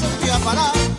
eso fui parar.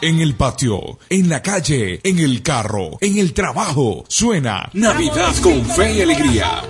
en el patio, en la calle, en el carro, en el trabajo. Suena Navidad con fe y alegría.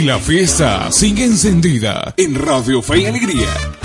y la fiesta sigue encendida en Radio Fe y Alegría.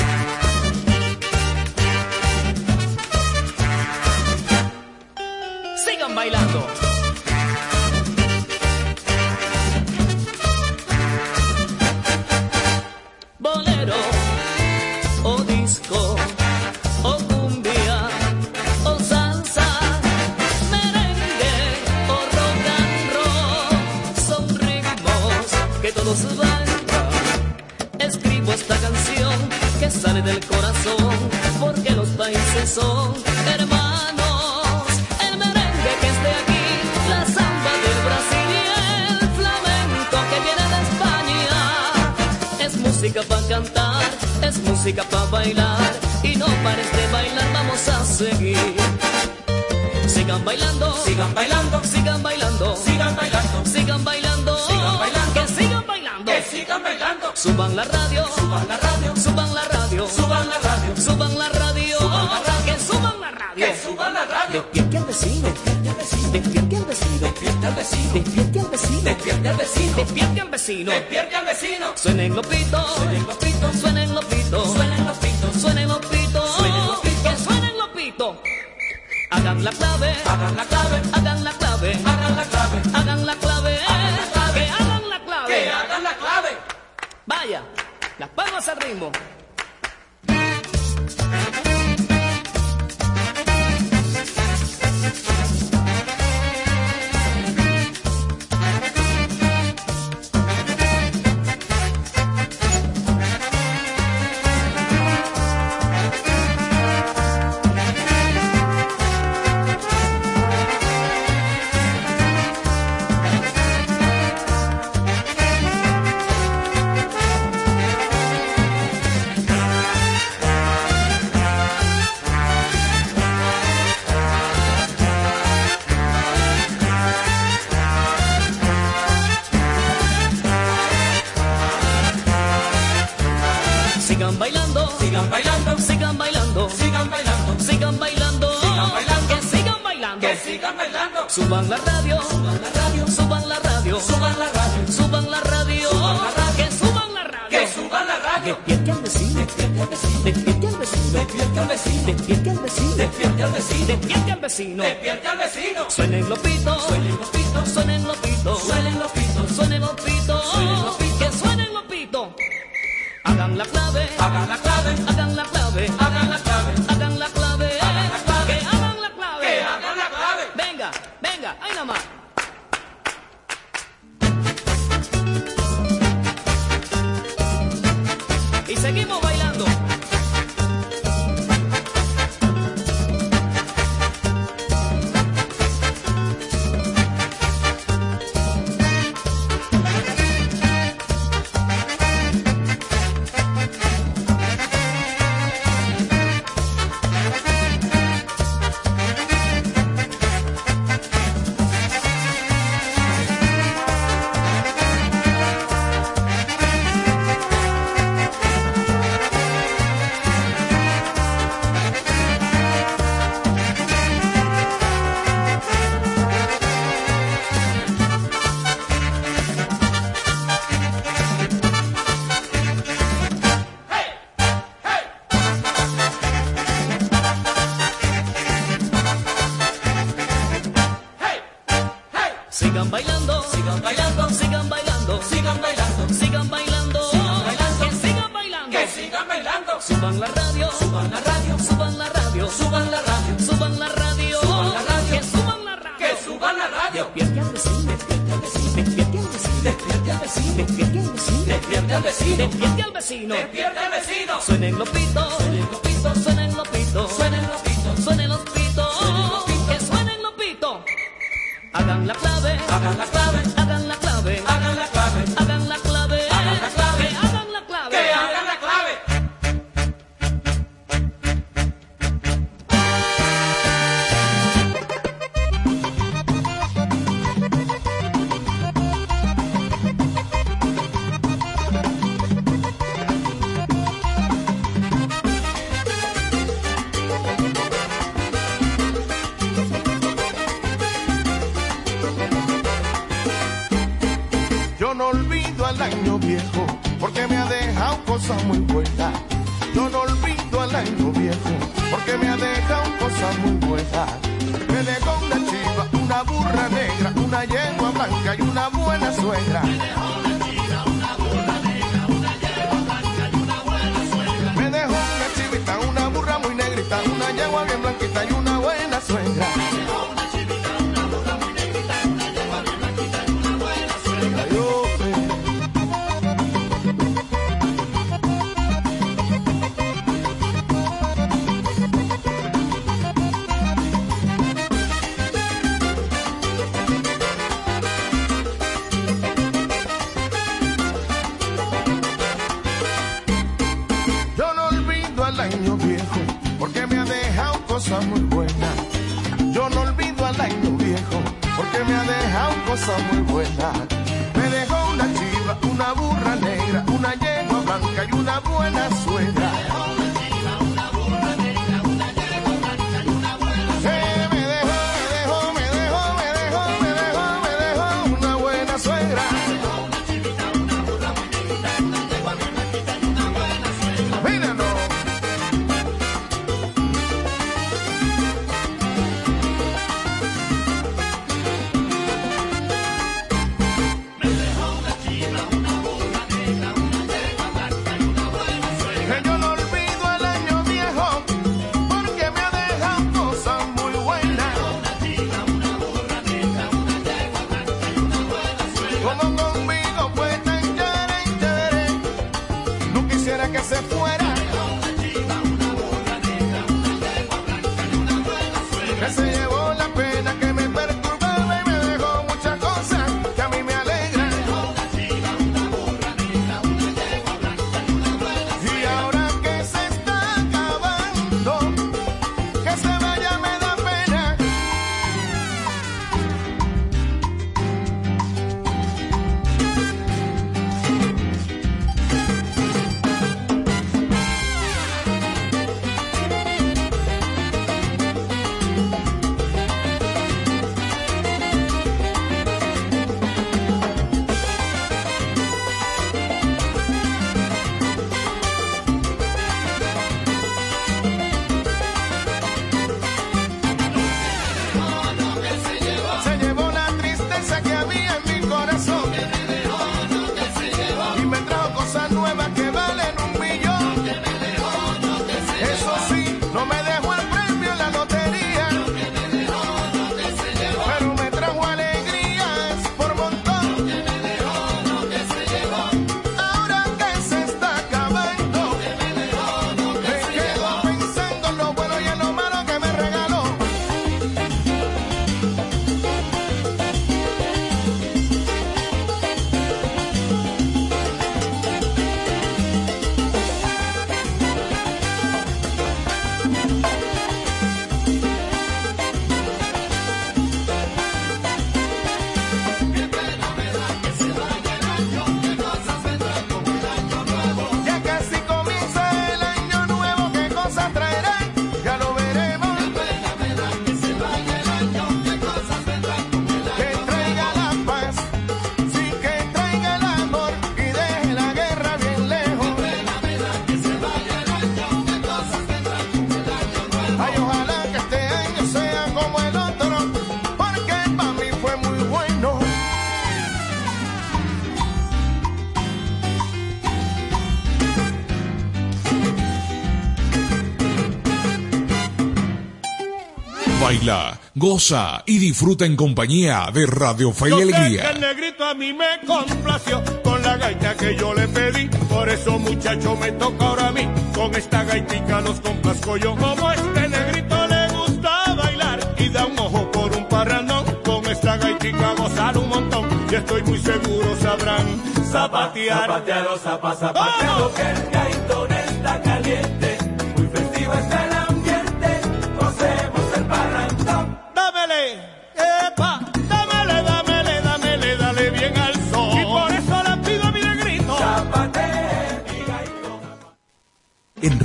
Goza y disfruta en compañía de Radio Fe y Alegría. el negrito a mí me complació con la gaita que yo le pedí. Por eso, muchacho, me toca ahora a mí. Con esta gaitica los complazco yo. Como este negrito le gusta bailar y da un ojo por un parrandón. Con esta gaitica gozar un montón. Y estoy muy seguro sabrán zapatear. Zapateado, zapa, zapateado, que el gaitón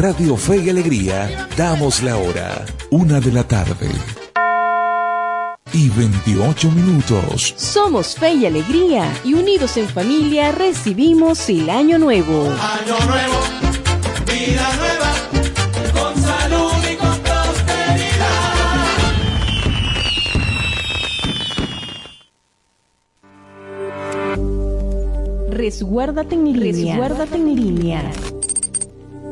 Radio Fe y Alegría damos la hora, una de la tarde. Y 28 minutos. Somos Fe y Alegría y unidos en familia recibimos el Año Nuevo. Año nuevo, vida nueva, con salud y con prosperidad. Resguárdate en línea. Resguárdate en línea.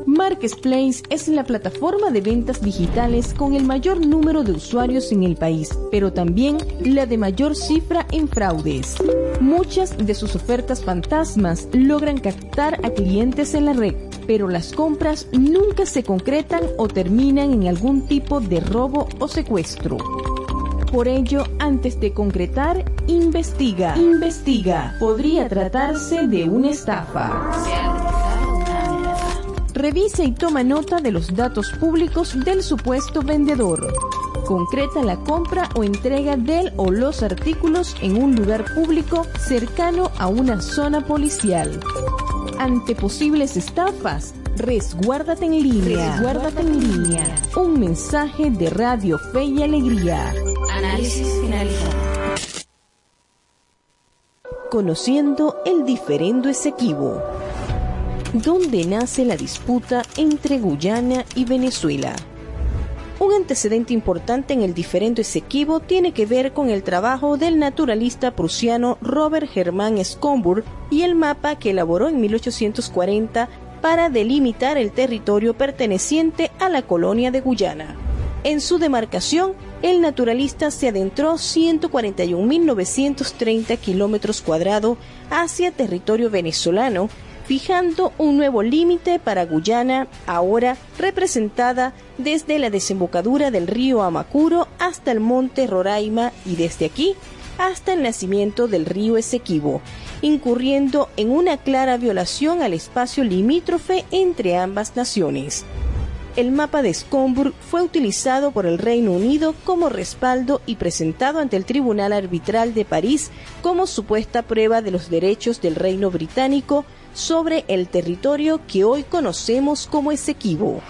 Marketplace es la plataforma de ventas digitales con el mayor número de usuarios en el país, pero también la de mayor cifra en fraudes. Muchas de sus ofertas fantasmas logran captar a clientes en la red, pero las compras nunca se concretan o terminan en algún tipo de robo o secuestro. Por ello, antes de concretar, investiga. Investiga. Podría tratarse de una estafa. Revisa y toma nota de los datos públicos del supuesto vendedor. Concreta la compra o entrega del o los artículos en un lugar público cercano a una zona policial. Ante posibles estafas, resguárdate en línea. Resguárdate en línea. Un mensaje de Radio Fe y Alegría. Análisis finalizado. Conociendo el diferendo Esequibo. ¿Dónde nace la disputa entre Guyana y Venezuela? Un antecedente importante en el diferendo Esequibo tiene que ver con el trabajo del naturalista prusiano Robert Germán Schomburg y el mapa que elaboró en 1840 para delimitar el territorio perteneciente a la colonia de Guyana. En su demarcación, el naturalista se adentró 141.930 kilómetros cuadrados hacia territorio venezolano, fijando un nuevo límite para Guyana, ahora representada desde la desembocadura del río Amacuro hasta el monte Roraima y desde aquí hasta el nacimiento del río Esequibo, incurriendo en una clara violación al espacio limítrofe entre ambas naciones. El mapa de Schomburg fue utilizado por el Reino Unido como respaldo y presentado ante el Tribunal Arbitral de París como supuesta prueba de los derechos del Reino Británico sobre el territorio que hoy conocemos como Esequibo.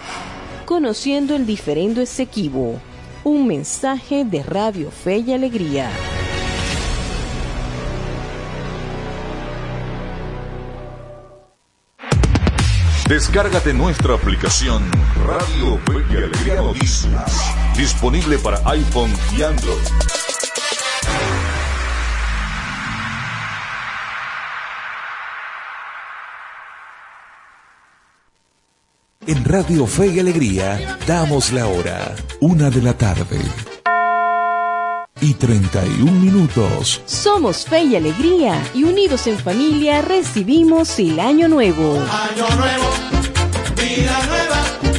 Conociendo el diferendo Esequibo. Un mensaje de Radio Fe y Alegría. Descárgate nuestra aplicación Radio Fe y Alegría Noticias. Disponible para iPhone y Android. En Radio Fe y Alegría damos la hora, una de la tarde. Y 31 minutos. Somos Fe y Alegría y unidos en familia recibimos el Año Nuevo. Año nuevo, vida nueva,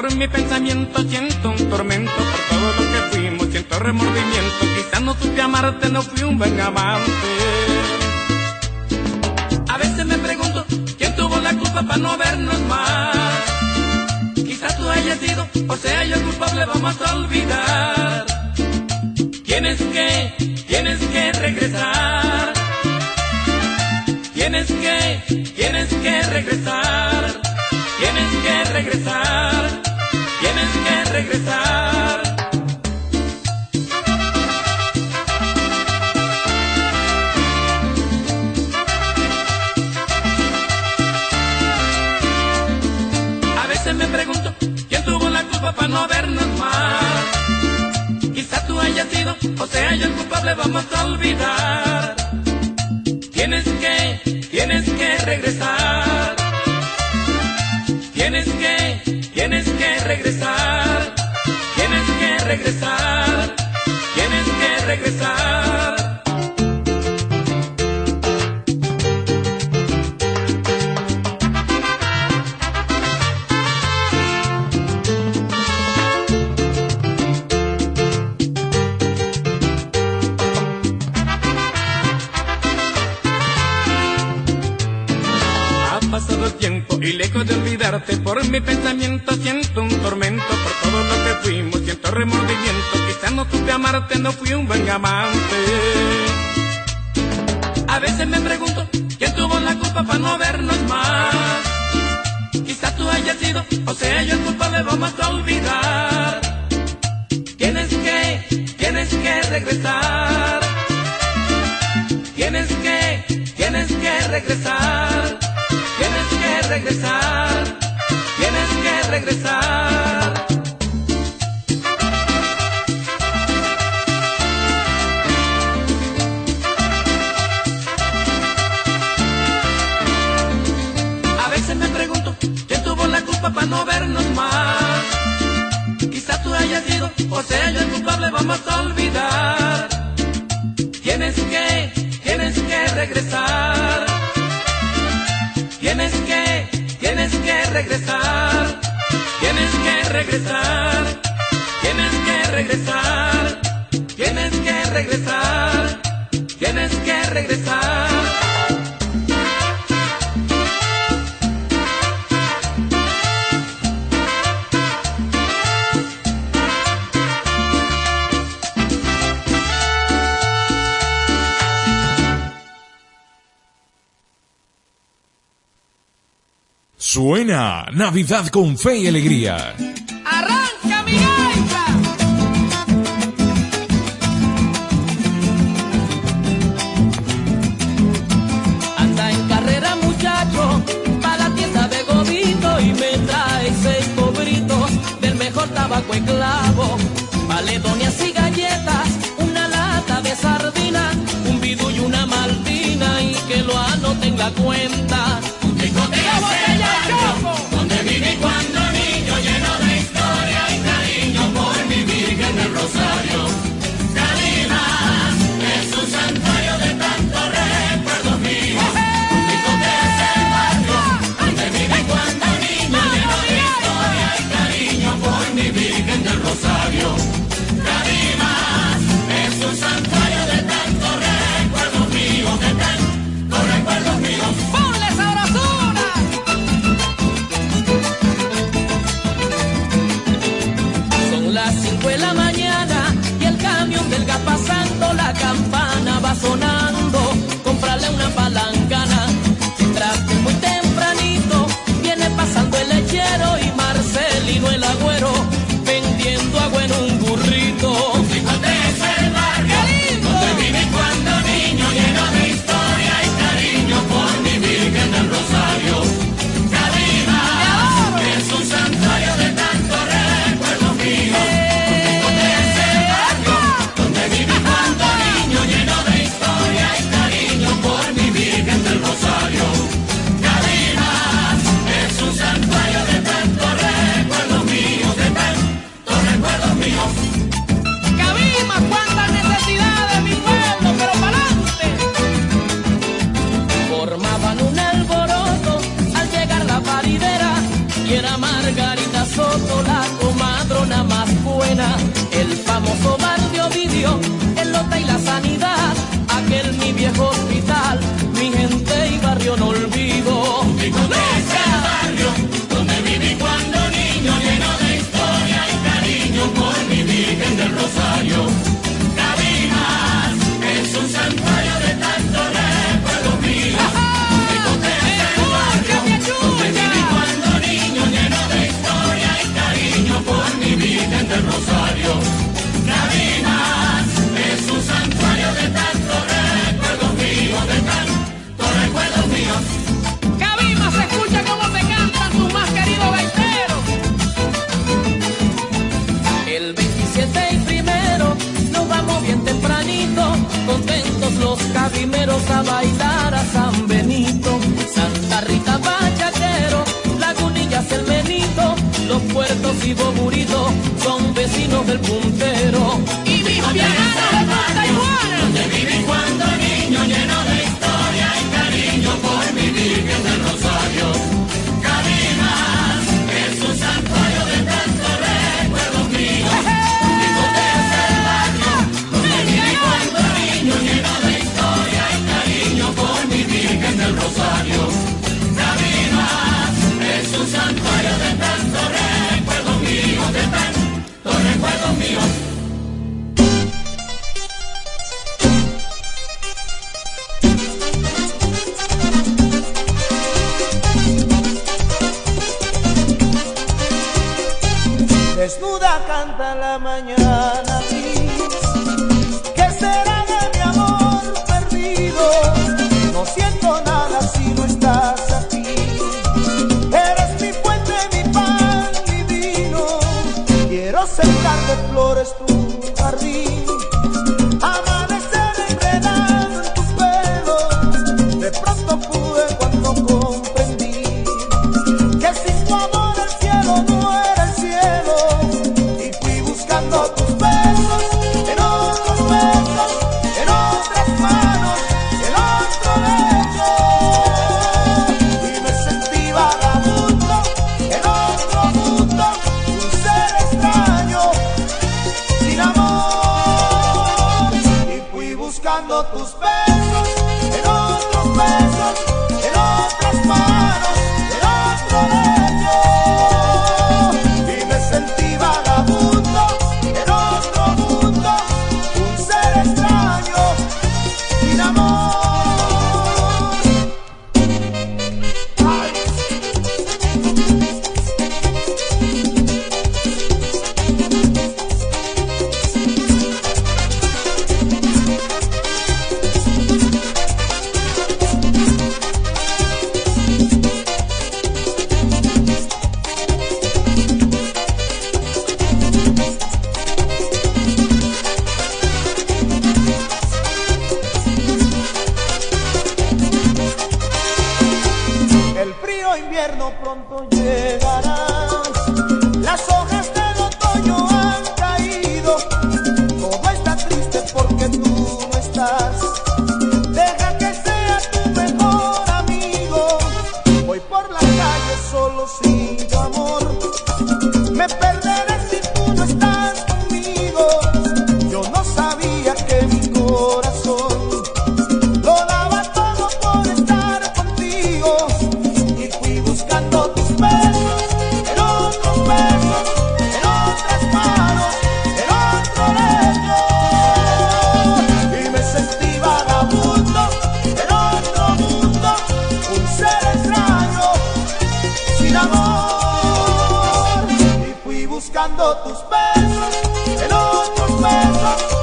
por mi pensamiento siento un tormento por todo lo que fuimos, siento remordimiento. Quizás no supe amarte, no fui un buen amante. A veces me pregunto quién tuvo la culpa para no vernos más. Quizás tú hayas sido o sea yo culpable, vamos a olvidar. Tienes que, tienes que regresar. Tienes que, tienes que regresar. Tienes que regresar. A veces me pregunto quién tuvo la culpa para no vernos más. Quizá tú hayas sido o sea yo el culpable, vamos a olvidar. Tienes que, tienes que regresar. Fuimos siento remordimiento quizás no supe amarte no fui un buen amante. A veces me pregunto quién tuvo la culpa para no vernos más quizás tú hayas sido o sea yo el culpable vamos a olvidar. Tienes que tienes que regresar. Tienes que tienes que regresar. Regresar, yo el culpable, vamos a olvidar. Tienes que, tienes que regresar. Tienes que, tienes que regresar, tienes que regresar, tienes que regresar, Suena Navidad con fe y alegría. ¡Arranca mi gaita! Anda en carrera muchacho, para la tienda de Gobito y me trae seis cobritos del mejor tabaco y clavo. Valedonias y galletas, una lata de sardina, un bidú y una maltina y que lo anote en la cuenta. Rosario. Cabimas sin amor y fui buscando tus besos en otros besos.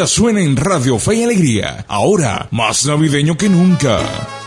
música suena en Radio Fe y Alegría, ahora más navideño que nunca.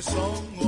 song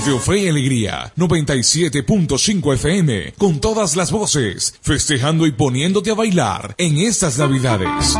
Radio Fe y Alegría 97.5 FM con todas las voces, festejando y poniéndote a bailar en estas Navidades.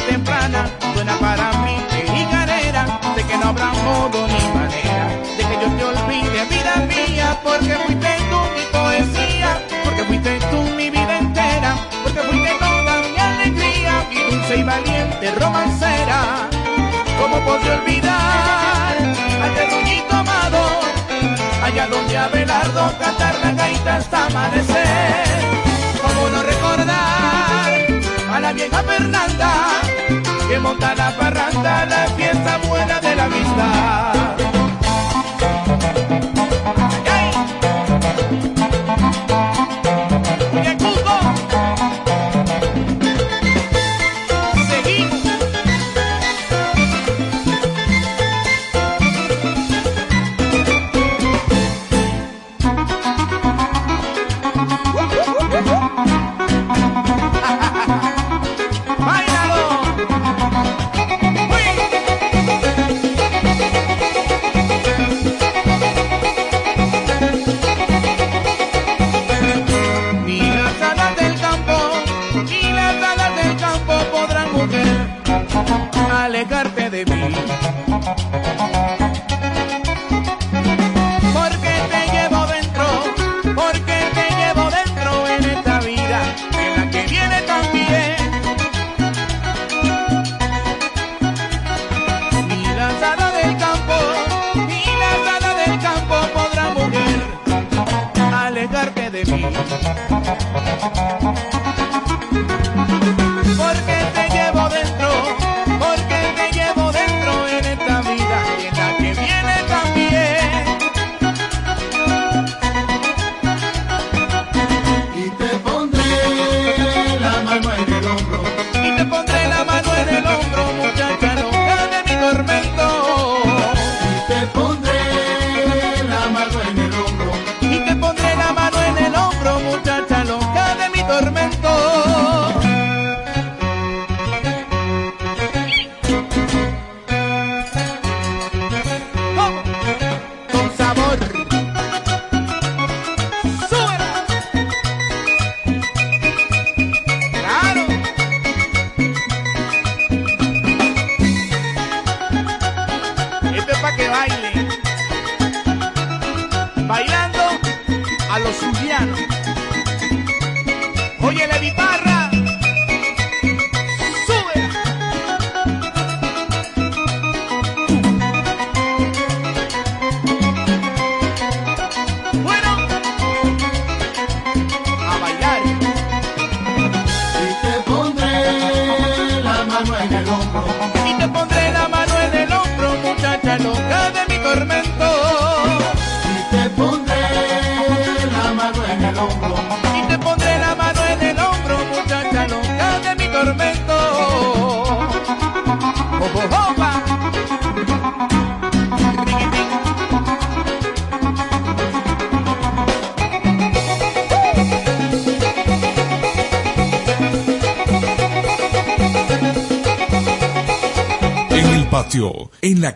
Temprana, suena para mí carrera, de que no habrá modo ni manera, de que yo te olvide vida mía, porque fuiste tú mi poesía, porque fuiste tú mi vida entera, porque fuiste toda mi alegría, mi dulce y valiente romancera, ¿cómo puedo olvidar a este amado, allá donde Abelardo cantar la gaita hasta amanecer? no recordar a la vieja Fernanda que monta la parranda, la fiesta buena de la vista.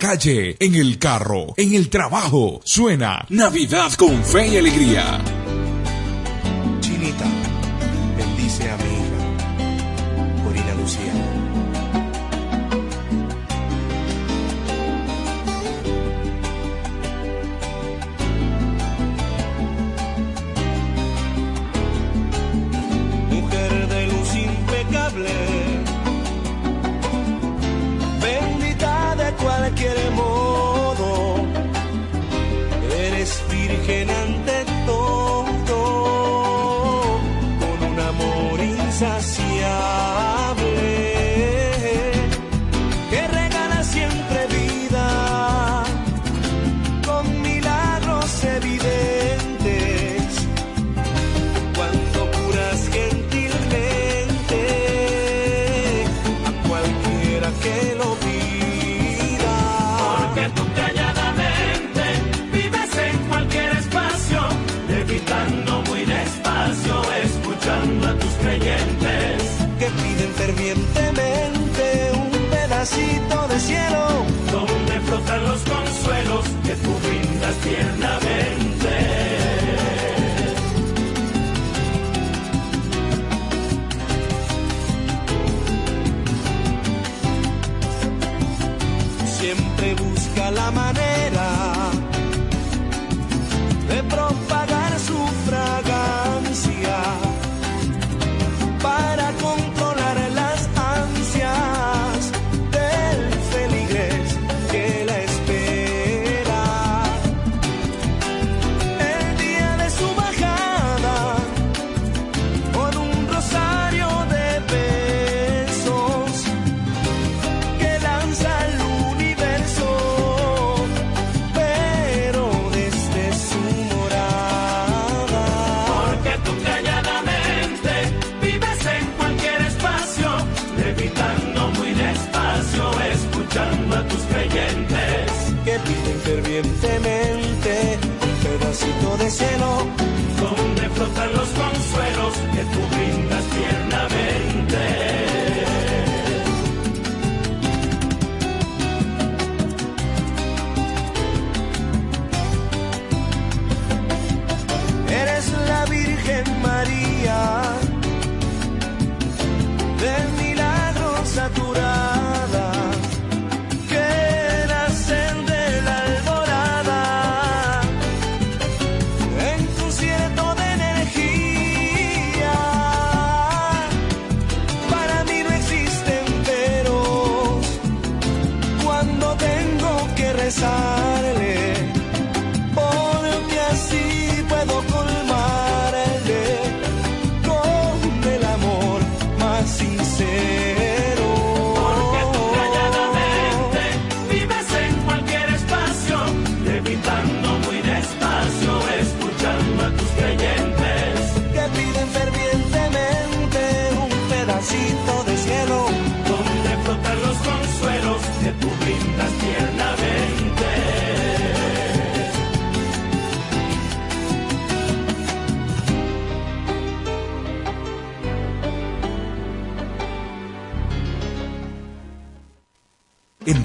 Calle, en el carro, en el trabajo. Suena Navidad con fe y alegría.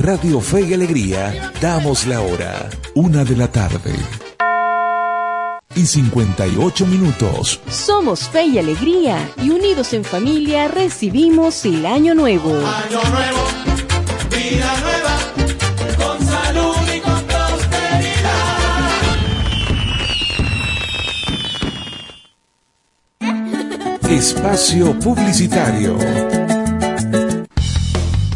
Radio Fe y Alegría damos la hora, una de la tarde. Y 58 minutos. Somos Fe y Alegría y unidos en familia recibimos el Año Nuevo. Año nuevo, vida nueva, con salud y con prosperidad. Espacio Publicitario.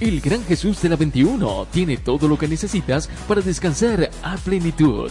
El Gran Jesús de la 21 tiene todo lo que necesitas para descansar a plenitud.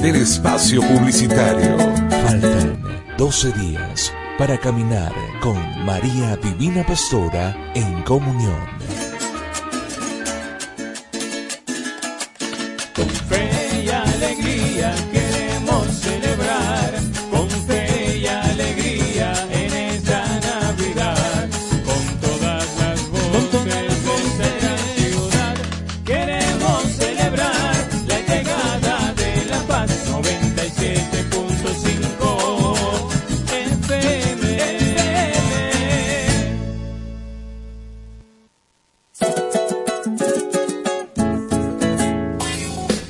del espacio publicitario. Faltan 12 días para caminar con María Divina Pastora en comunión.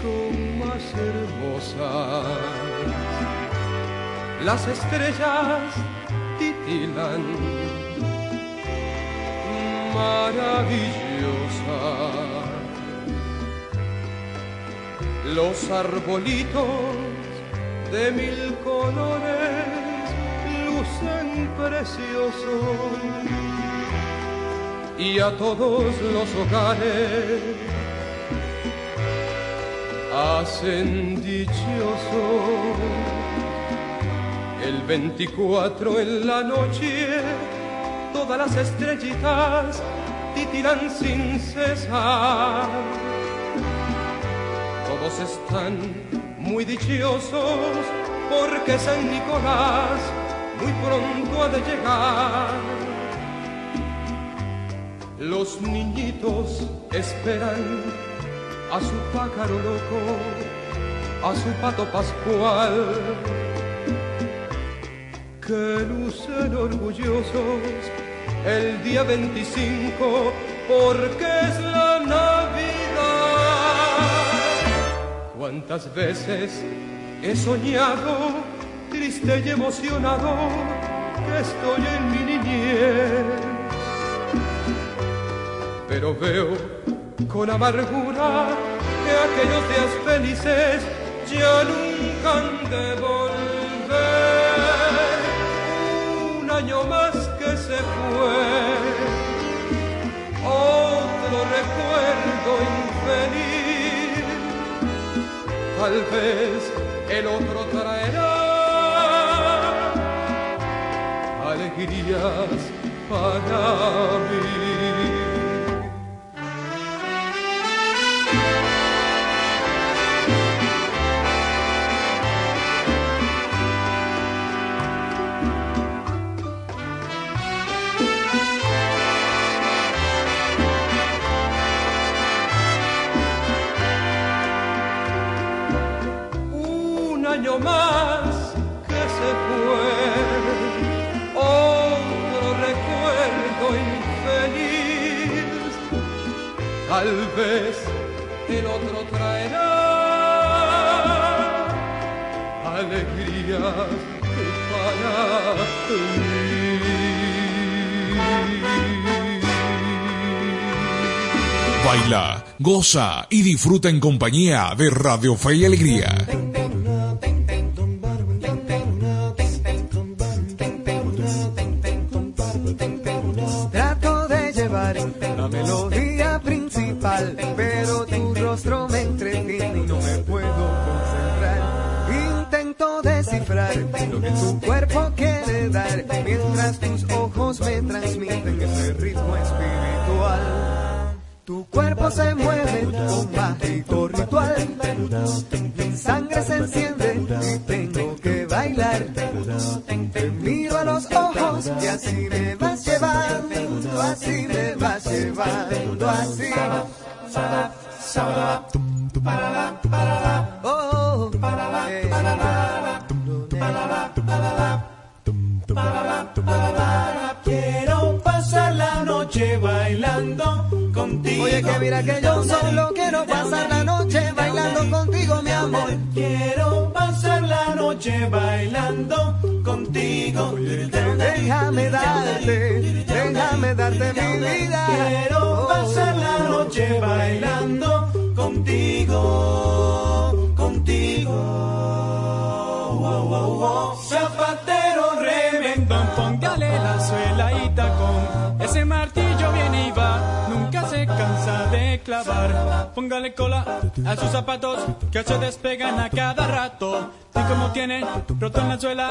Son más hermosas. Las estrellas titilan maravillosas. Los arbolitos de mil colores lucen preciosos y a todos los hogares hacen dichoso. El 24 en la noche, todas las estrellitas titilan sin cesar. Todos están muy dichosos porque San Nicolás muy pronto ha de llegar los niñitos esperan a su pájaro loco, a su pato pascual, que lucen orgullosos el día 25 porque es la Navidad. ¿Cuántas veces he soñado, triste y emocionado, que estoy en mi niñez? Pero veo con amargura que aquellos días felices ya nunca han de volver. Un año más que se fue, otro recuerdo infeliz, tal vez el otro traerá alegrías para mí. Tal vez el otro traerá alegría para mí. Baila, goza y disfruta en compañía de Radio Fe y Alegría. Pero tu rostro me entretiene y no me puedo concentrar. Intento descifrar lo que tu cuerpo quiere dar, mientras tus ojos me transmiten ese ritmo espiritual. Tu cuerpo se mueve con mágico ritual, mi sangre se enciende y tengo que bailar. Te miro a los ojos y así me vas llevando, así me vas llevando, así. Oh, Quiero pasar la noche bailando contigo. Oye, que mira que yo solo quiero pasar la noche bailando contigo, mi amor. Quiero pasar la noche bailando contigo. Déjame darte, déjame darte mi vida. Quiero pasar la noche bailando contigo. Clavar. Póngale cola a sus zapatos que se despegan a cada rato. Y como tienen roto en la suela,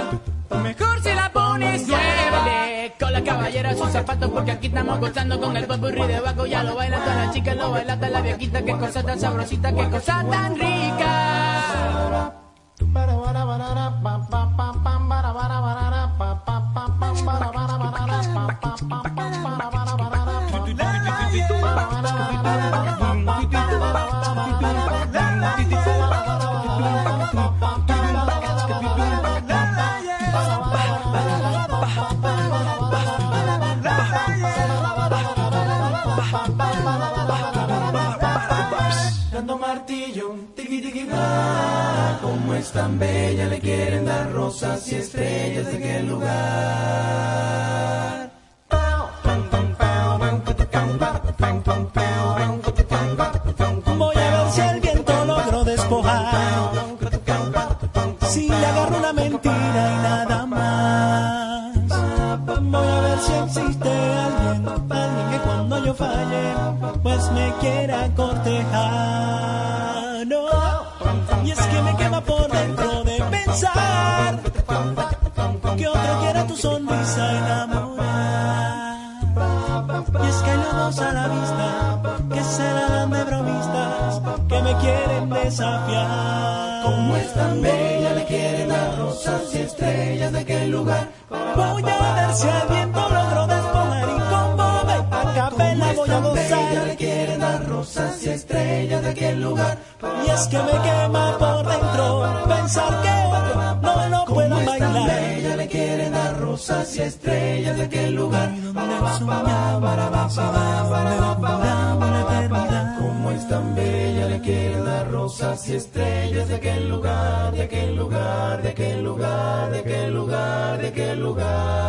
mejor si la pones Llévale con la caballera sus zapatos porque aquí estamos gozando con el popurrí de Baco. Ya lo baila toda la chica, lo baila toda la viejita. Qué cosa tan sabrosita, qué cosa tan rica. Dando martillo, tiki tiki. Como es tan bella, le quieren dar rosas y estrellas de qué lugar. Que me quema por dentro pensar que otro no lo tan bailar. bella, le quieren dar rosas y estrellas de aquel lugar. Como es tan bella, le quieren dar rosas y estrellas de aquel lugar, de aquel lugar, de aquel lugar, de aquel lugar, de aquel lugar.